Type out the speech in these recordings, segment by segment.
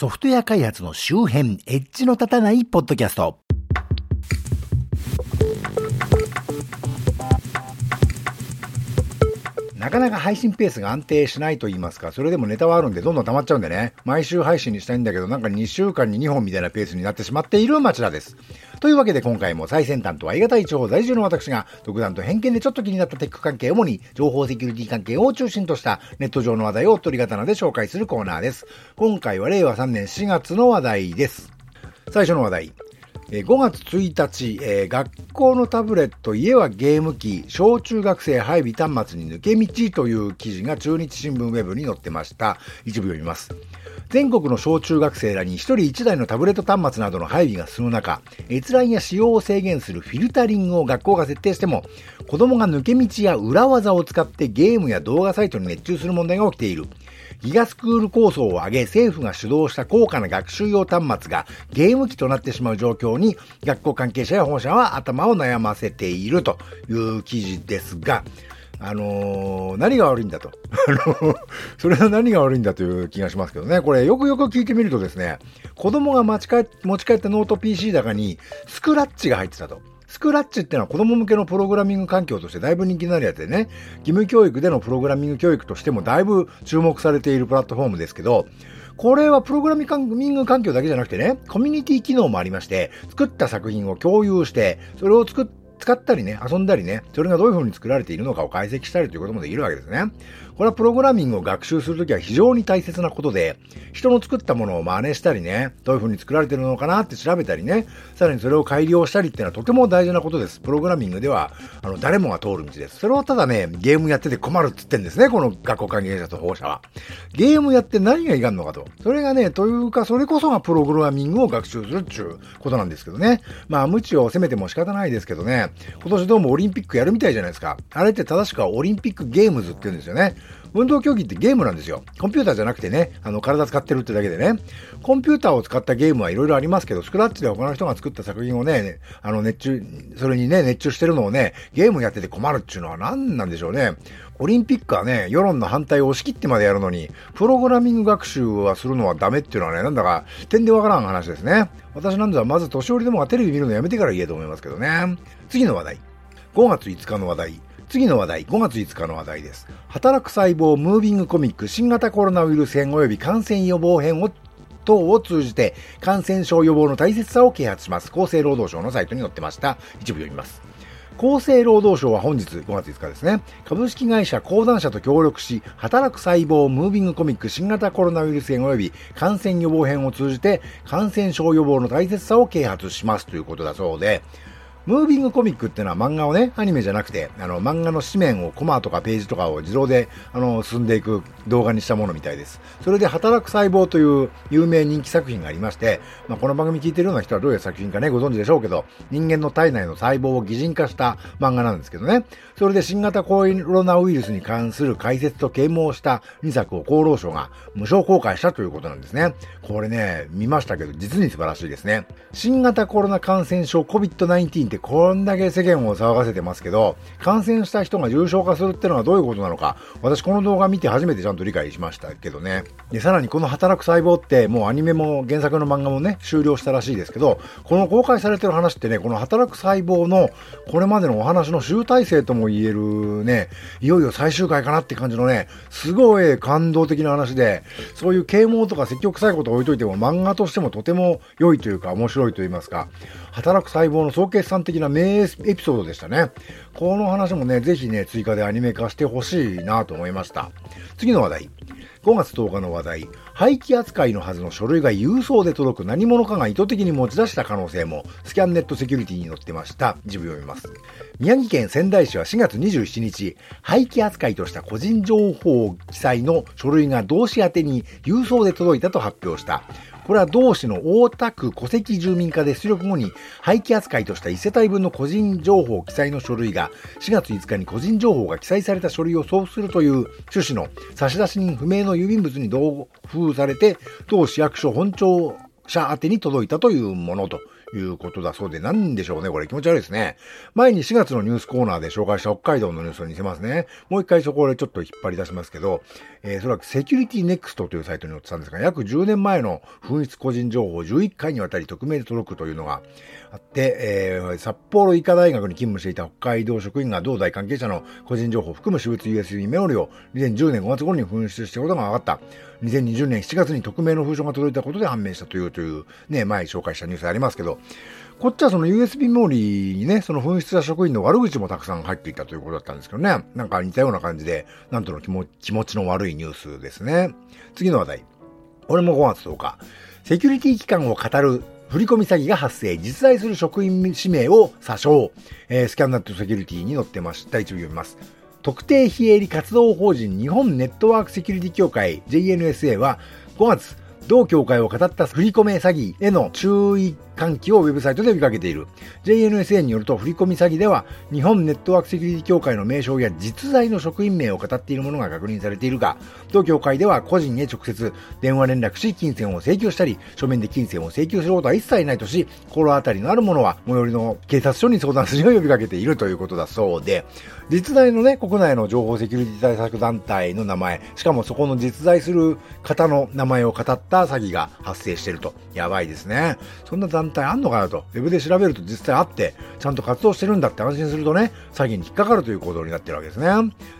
ソフトウェア開発の周辺、エッジの立たないポッドキャスト。なかなか配信ペースが安定しないと言いますか、それでもネタはあるんでどんどん溜まっちゃうんでね、毎週配信にしたいんだけど、なんか2週間に2本みたいなペースになってしまっている町田です。というわけで今回も最先端とは言い難い地方在住の私が、独断と偏見でちょっと気になったテック関係、主に情報セキュリティ関係を中心としたネット上の話題を取り刀で紹介するコーナーです。今回は令和3年4月の話題です。最初の話題。5月1日、えー、学校のタブレット、家はゲーム機、小中学生配備端末に抜け道という記事が中日新聞ウェブに載ってました。一部読みます。全国の小中学生らに1人1台のタブレット端末などの配備が進む中、閲覧や使用を制限するフィルタリングを学校が設定しても、子供が抜け道や裏技を使ってゲームや動画サイトに熱中する問題が起きている。ギガスクール構想を挙げ、政府が主導した高価な学習用端末がゲーム機となってしまう状況に、学校関係者や保護者は頭を悩ませているという記事ですが、あのー、何が悪いんだと。あの、それは何が悪いんだという気がしますけどね。これ、よくよく聞いてみるとですね、子供が持ち帰持ち帰ったノート PC 高に、スクラッチが入ってたと。スクラッチってのは子供向けのプログラミング環境としてだいぶ人気になるやつでね、義務教育でのプログラミング教育としてもだいぶ注目されているプラットフォームですけど、これはプログラミング環境だけじゃなくてね、コミュニティ機能もありまして、作った作品を共有して、それを作っ使ったりね、遊んだりね、それがどういう風に作られているのかを解析したりということもできるわけですね。これはプログラミングを学習するときは非常に大切なことで、人の作ったものを真似したりね、どういう風に作られてるのかなって調べたりね、さらにそれを改良したりっていうのはとても大事なことです。プログラミングでは、あの、誰もが通る道です。それをただね、ゲームやってて困るって言ってんですね、この学校関係者と保護者は。ゲームやって何がいかんのかと。それがね、というか、それこそがプログラミングを学習するっていうことなんですけどね。まあ、無知を責めても仕方ないですけどね、今年どうもオリンピックやるみたいじゃないですか。あれって正しくはオリンピックゲームズって言うんですよね。運動競技ってゲームなんですよ。コンピューターじゃなくてね、あの、体使ってるってだけでね。コンピューターを使ったゲームはいろいろありますけど、スクラッチで他の人が作った作品をね、あの、熱中、それにね、熱中してるのをね、ゲームやってて困るっていうのは何なんでしょうね。オリンピックはね、世論の反対を押し切ってまでやるのに、プログラミング学習はするのはダメっていうのはね、なんだか、点でわからん話ですね。私なんざまず年寄りでもがテレビ見るのやめてから言えと思いますけどね。次の話題。5月5日の話題。次の話題、5月5日の話題です。働く細胞ムービングコミック新型コロナウイルス編及び感染予防編を等を通じて感染症予防の大切さを啓発します。厚生労働省のサイトに載ってました。一部読みます。厚生労働省は本日5月5日ですね、株式会社講談社と協力し、働く細胞ムービングコミック新型コロナウイルス編及び感染予防編を通じて感染症予防の大切さを啓発しますということだそうで、ムービングコミックっていうのは漫画をね、アニメじゃなくて、あの、漫画の紙面をコマとかページとかを自動で、あの、進んでいく動画にしたものみたいです。それで、働く細胞という有名人気作品がありまして、まあ、この番組聞いてるような人はどういう作品かね、ご存知でしょうけど、人間の体内の細胞を擬人化した漫画なんですけどね。それで新型コロナウイルスに関する解説と啓蒙した2作を厚労省が無償公開したということなんですね。これね、見ましたけど、実に素晴らしいですね。新型コロナ感染症 COVID-19 ってこんだけ世間を騒がせてますけど、感染した人が重症化するってのはどういうことなのか、私この動画見て初めてちゃんと理解しましたけどね。で、さらにこの働く細胞ってもうアニメも原作の漫画もね、終了したらしいですけど、この公開されてる話ってね、この働く細胞のこれまでのお話の集大成とも言えるね、いよいよ最終回かなって感じのね、すごい感動的な話で、そういう啓蒙とか積極臭いことを置いといても漫画としてもとても良いというか面白いと言いますか、働く細胞の総決算的な名エピソードでしたね。この話もね、ぜひね、追加でアニメ化してほしいなと思いました。次の話題。5月10日の話題。廃棄扱いのはずの書類が郵送で届く何者かが意図的に持ち出した可能性も、スキャンネットセキュリティに載ってました。自分読みます。宮城県仙台市は4月27日、廃棄扱いとした個人情報記載の書類が同志宛に郵送で届いたと発表した。これは同市の大田区戸籍住民課で出力後に廃棄扱いとした1世帯分の個人情報記載の書類が4月5日に個人情報が記載された書類を送付するという趣旨の差出人不明の郵便物に同封されて当市役所本庁者宛に届いたというものということだそうで、なんでしょうね、これ気持ち悪いですね。前に4月のニュースコーナーで紹介した北海道のニュースを似せますね。もう一回そこでちょっと引っ張り出しますけど、えー、それはセキュリティネクストというサイトに載ってたんですが、約10年前の紛失個人情報を11回にわたり匿名で届くというのがあって、えー、札幌医科大学に勤務していた北海道職員が同大関係者の個人情報を含む私物 USB メモリを2010年5月頃に紛失したことが分かった。2020年7月に匿名の封書が届いたことで判明したという、という、ね、前紹介したニュースありますけど、こっちはその USB メモリーにね、その紛失した職員の悪口もたくさん入っていたということだったんですけどね、なんか似たような感じで、なんとの気持ちの悪いニュースですね。次の話題。これも5月10日。セキュリティ機関を語る振込詐欺が発生、実在する職員氏名を詐称、えー、スキャンナットセキュリティに載ってました。一部読みます。特定非営利活動法人日本ネットワークセキュリティ協会 JNSA は5月、同協会を語った振り込め詐欺への注意喚起をウェブサイトで呼びかけている。JNSA によると、振込詐欺では、日本ネットワークセキュリティ協会の名称や実在の職員名を語っているものが確認されているが、同協会では個人へ直接電話連絡し、金銭を請求したり、書面で金銭を請求することは一切ないとし、心当たりのあるものは、最寄りの警察署に相談するよう呼びかけているということだそうで、実在のね、国内の情報セキュリティ対策団体の名前、しかもそこの実在する方の名前を語った詐欺が発生していると。やばいですね。そんな団体あんのかなと。ウェブで調べると実際あって、ちゃんと活動してるんだって安心するとね、詐欺に引っかかるという行動になってるわけですね。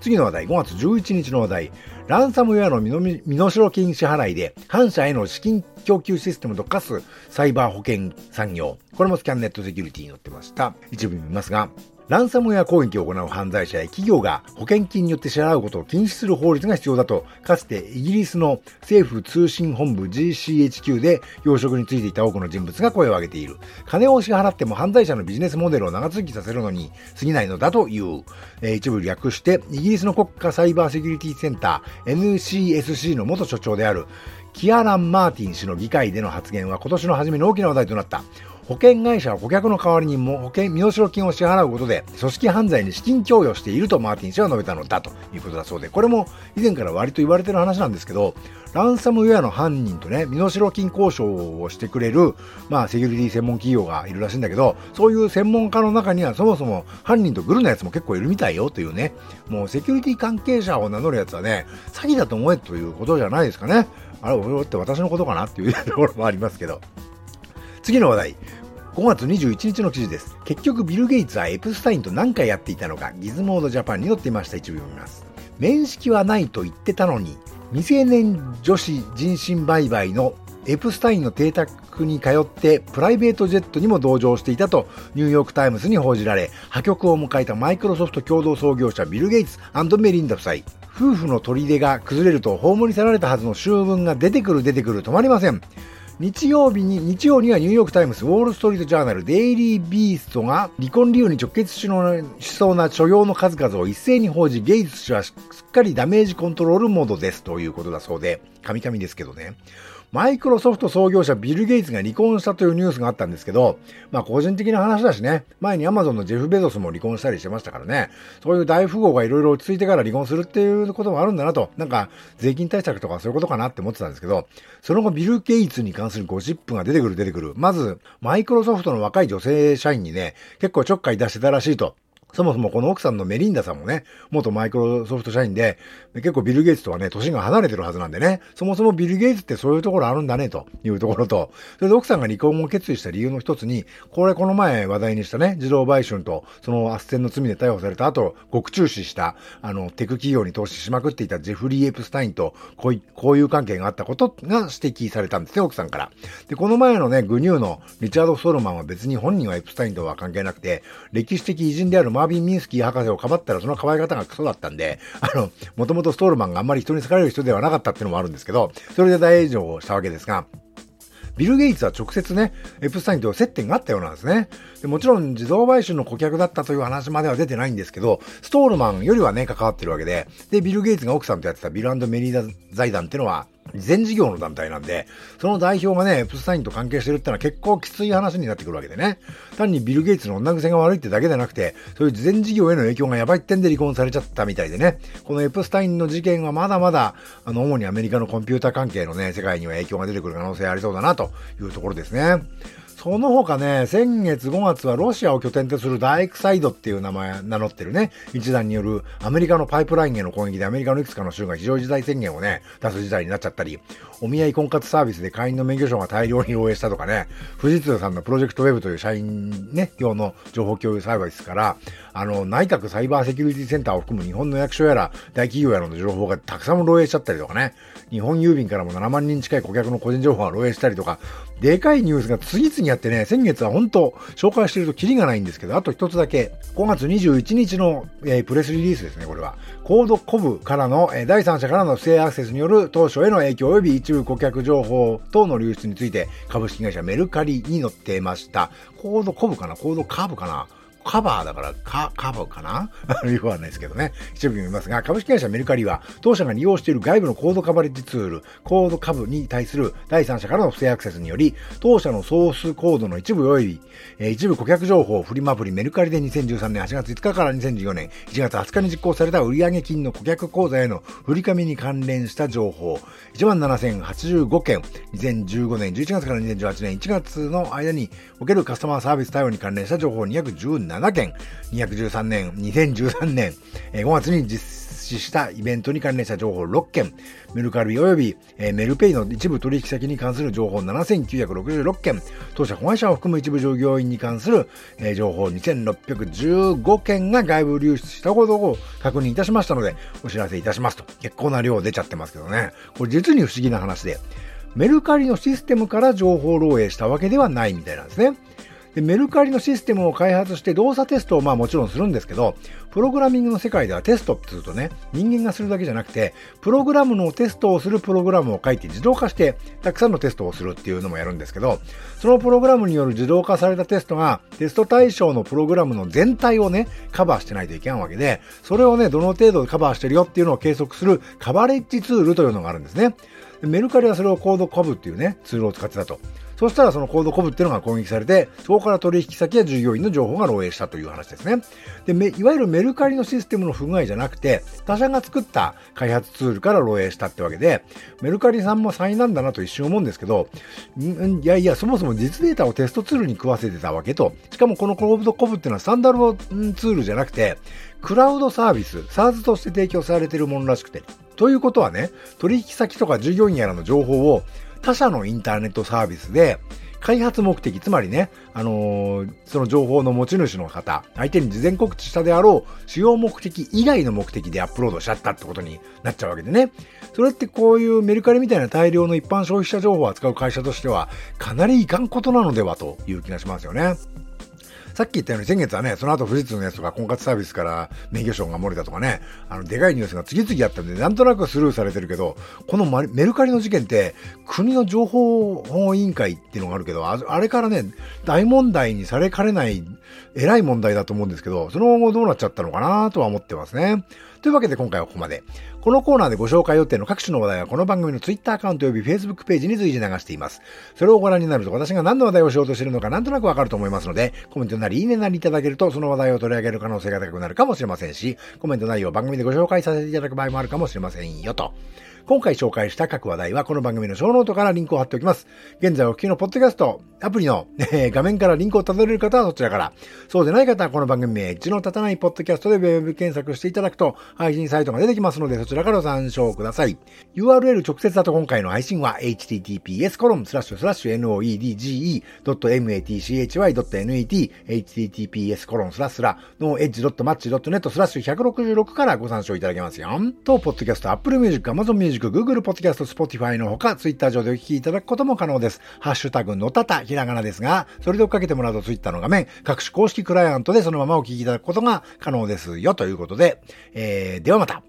次の話題、5月11日の話題。ランサムウェアの身代金支払いで、反社への資金供給システムと化すサイバー保険産業。これもスキャンネットセキュリティに載ってました。一部見ますが、ランサムウェア攻撃を行う犯罪者や企業が保険金によって支払うことを禁止する法律が必要だと、かつてイギリスの政府通信本部 GCHQ で養殖についていた多くの人物が声を上げている。金を支払っても犯罪者のビジネスモデルを長続きさせるのに過ぎないのだという。えー、一部略して、イギリスの国家サイバーセキュリティセンター NCSC の元所長であるキアラン・マーティン氏の議会での発言は今年の初めの大きな話題となった。保険会社は顧客の代わりにも保険身代金を支払うことで組織犯罪に資金供与しているとマーティン氏は述べたのだということだそうで、これも以前から割と言われている話なんですけど、ランサムウェアの犯人とね、身代金交渉をしてくれる、まあ、セキュリティ専門企業がいるらしいんだけど、そういう専門家の中にはそもそも犯人とグルなやつも結構いるみたいよというね、もうセキュリティ関係者を名乗るやつはね、詐欺だと思えということじゃないですかね。あれ、俺って私のことかなっていうところもありますけど。次の話題。5月21日の記事です。結局ビル・ゲイツはエプスタインと何回やっていたのか、ギズモードジャパンに載っていました。一部読みます。面識はないと言ってたのに、未成年女子人身売買のエプスタインの邸宅に通ってプライベートジェットにも同乗していたとニューヨークタイムズに報じられ破局を迎えたマイクロソフト共同創業者ビル・ゲイツメリンダ夫妻夫婦の砦が崩れると葬り去られたはずの醜聞が出てくる出てくる止まりません日曜日に、日曜にはニューヨークタイムズ、ウォールストリートジャーナル、デイリービーストが離婚理由に直結しそうな所業の数々を一斉に報じ、ゲイツ氏はすっかりダメージコントロールモードですということだそうで、神々ですけどね。マイクロソフト創業者ビル・ゲイツが離婚したというニュースがあったんですけど、まあ個人的な話だしね、前にアマゾンのジェフ・ベゾスも離婚したりしてましたからね、そういう大富豪がいろいろ落ち着いてから離婚するっていうこともあるんだなと、なんか税金対策とかそういうことかなって思ってたんですけど、その後ビル・ゲイツに関するゴシップが出てくる出てくる。まず、マイクロソフトの若い女性社員にね、結構ちょっかい出してたらしいと。そもそもこの奥さんのメリンダさんもね、元マイクロソフト社員で、結構ビル・ゲイツとはね、年が離れてるはずなんでね、そもそもビル・ゲイツってそういうところあるんだね、というところと、それで奥さんが離婚を決意した理由の一つに、これこの前話題にしたね、自動買収と、その斡旋の罪で逮捕された後、極注視した、あの、テク企業に投資しまくっていたジェフリー・エプスタインと、こういう、関係があったことが指摘されたんですね、奥さんから。で、この前のね、グニューのリチャード・ソロマンは別に本人はエプスタインとは関係なくて、歴史的偉人であるマービン・ミンスキー博士をかばったらその可愛い方がクソだったんで、あの、もともとストールマンがあんまり人に好かれる人ではなかったっていうのもあるんですけど、それで大炎上をしたわけですが、ビル・ゲイツは直接ね、エプスタインと接点があったようなんですね。でもちろん自動買収の顧客だったという話までは出てないんですけど、ストールマンよりはね、関わってるわけで、で、ビル・ゲイツが奥さんとやってたビルメリーダ財団っていうのは、全事業の団体なんで、その代表がね、エプスタインと関係してるってのは結構きつい話になってくるわけでね。単にビル・ゲイツの女癖が悪いってだけでなくて、そういう全事業への影響がやばいってんで離婚されちゃったみたいでね。このエプスタインの事件はまだまだ、あの、主にアメリカのコンピューター関係のね、世界には影響が出てくる可能性ありそうだなというところですね。その他ね、先月5月はロシアを拠点とするダイクサイドっていう名前、名乗ってるね、一団によるアメリカのパイプラインへの攻撃でアメリカのいくつかの州が非常事態宣言をね、出す事態になっちゃったり、お見合い婚活サービスで会員の免許証が大量に漏洩したとかね、富士通さんのプロジェクトウェブという社員ね、用の情報共有サービスから、あの、内閣サイバーセキュリティセンターを含む日本の役所やら、大企業やらの情報がたくさん漏洩しちゃったりとかね、日本郵便からも7万人近い顧客の個人情報が漏洩したりとか、でかいニュースが次々やってね、先月は本当紹介してるとキリがないんですけど、あと一つだけ、5月21日の、えー、プレスリリースですね、これは。コードコブからの、えー、第三者からの不正アクセスによる当初への影響及び一部顧客情報等の流出について、株式会社メルカリに載っていました。コードコブかな？コードカーブかな？カバーだから、カ、カバーかな？よくわかんないですけどね。一部読みますが、株式会社メルカリは、当社が利用している外部のコードカバレッジツール、コード株に対する第三者からの不正アクセスにより、当社のソースコードの一部及び、えー、一部顧客情報、フリマアプリメルカリで2013年8月5日から2014年1月20日に実行された売上金の顧客口座への振り込みに関連した情報、17,085件、2015年11月から2018年1月の間におけるカスタマーサービス対応に関連した情報217 7件、213年、2013年、5月に実施したイベントに関連した情報6件、メルカリ及び、メルペイの一部取引先に関する情報7966件、当社子会社を含む一部従業員に関する、情報2615件が外部流出したことを確認いたしましたので、お知らせいたしますと。結構な量出ちゃってますけどね。これ実に不思議な話で、メルカリのシステムから情報漏洩したわけではないみたいなんですね。で、メルカリのシステムを開発して動作テストをまあもちろんするんですけど、プログラミングの世界ではテストって言うとね、人間がするだけじゃなくて、プログラムのテストをするプログラムを書いて自動化して、たくさんのテストをするっていうのもやるんですけど、そのプログラムによる自動化されたテストが、テスト対象のプログラムの全体をね、カバーしてないといけないわけで、それをね、どの程度でカバーしてるよっていうのを計測するカバレッジツールというのがあるんですね。メルカリはそれをコードコブっていうね、ツールを使ってたと。そしたらそのコードコブっていうのが攻撃されて、そこから取引先や従業員の情報が漏洩したという話ですね。で、いわゆるメルカリのシステムの不具合じゃなくて、他社が作った開発ツールから漏洩したってわけで、メルカリさんも災難だなと一瞬思うんですけど、んいやいや、そもそも実データをテストツールに食わせてたわけと、しかもこのコードコブっていうのはスタンダードツールじゃなくて、クラウドサービス、SARS として提供されているものらしくて、ということはね、取引先とか従業員やらの情報を他社のインターネットサービスで、開発目的、つまりね、あのー、その情報の持ち主の方、相手に事前告知したであろう、使用目的以外の目的でアップロードしちゃったってことになっちゃうわけでね。それってこういうメルカリみたいな大量の一般消費者情報を扱う会社としては、かなりいかんことなのではという気がしますよね。さっき言ったように先月はね、その後富士通のやつとか婚活サービスから免許証が漏れたとかね、あの、でかいニュースが次々あったんで、なんとなくスルーされてるけど、このメルカリの事件って、国の情報保護委員会っていうのがあるけど、あれからね、大問題にされかねない、偉い問題だと思うんですけど、その後どうなっちゃったのかなとは思ってますね。というわけで今回はここまで。このコーナーでご紹介予定の各種の話題はこの番組の Twitter アカウント及び Facebook ページに随時流しています。それをご覧になると私が何の話題をしようとしているのかなんとなくわかると思いますので、コメントなりいいねなりいただけるとその話題を取り上げる可能性が高くなるかもしれませんし、コメント内容を番組でご紹介させていただく場合もあるかもしれませんよと。今回紹介した各話題はこの番組のショーノートからリンクを貼っておきます。現在お聞きのポッドキャスト、アプリの、えー、画面からリンクをたどれる方はそちらから。そうでない方はこの番組名、エッジの立たないポッドキャストでウェブ検索していただくと配信サイトが出てきますのでそちらからご参照ください。URL 直接だと今回の配信は https://noedge.matchy.net https コロンスラスラの edge.match.net スラッシュ166からご参照いただけますよ。と、ポッドキャスト、Apple Music、Amazon Music、Google Podcast、Spotify のほか、Twitter 上でお聞きいただくことも可能です。ハッシュタグのたた、ひらがなですが、それで追っかけてもらうと Twitter の画面、各種公式クライアントでそのままお聞きいただくことが可能ですよ、ということで、えー、ではまた。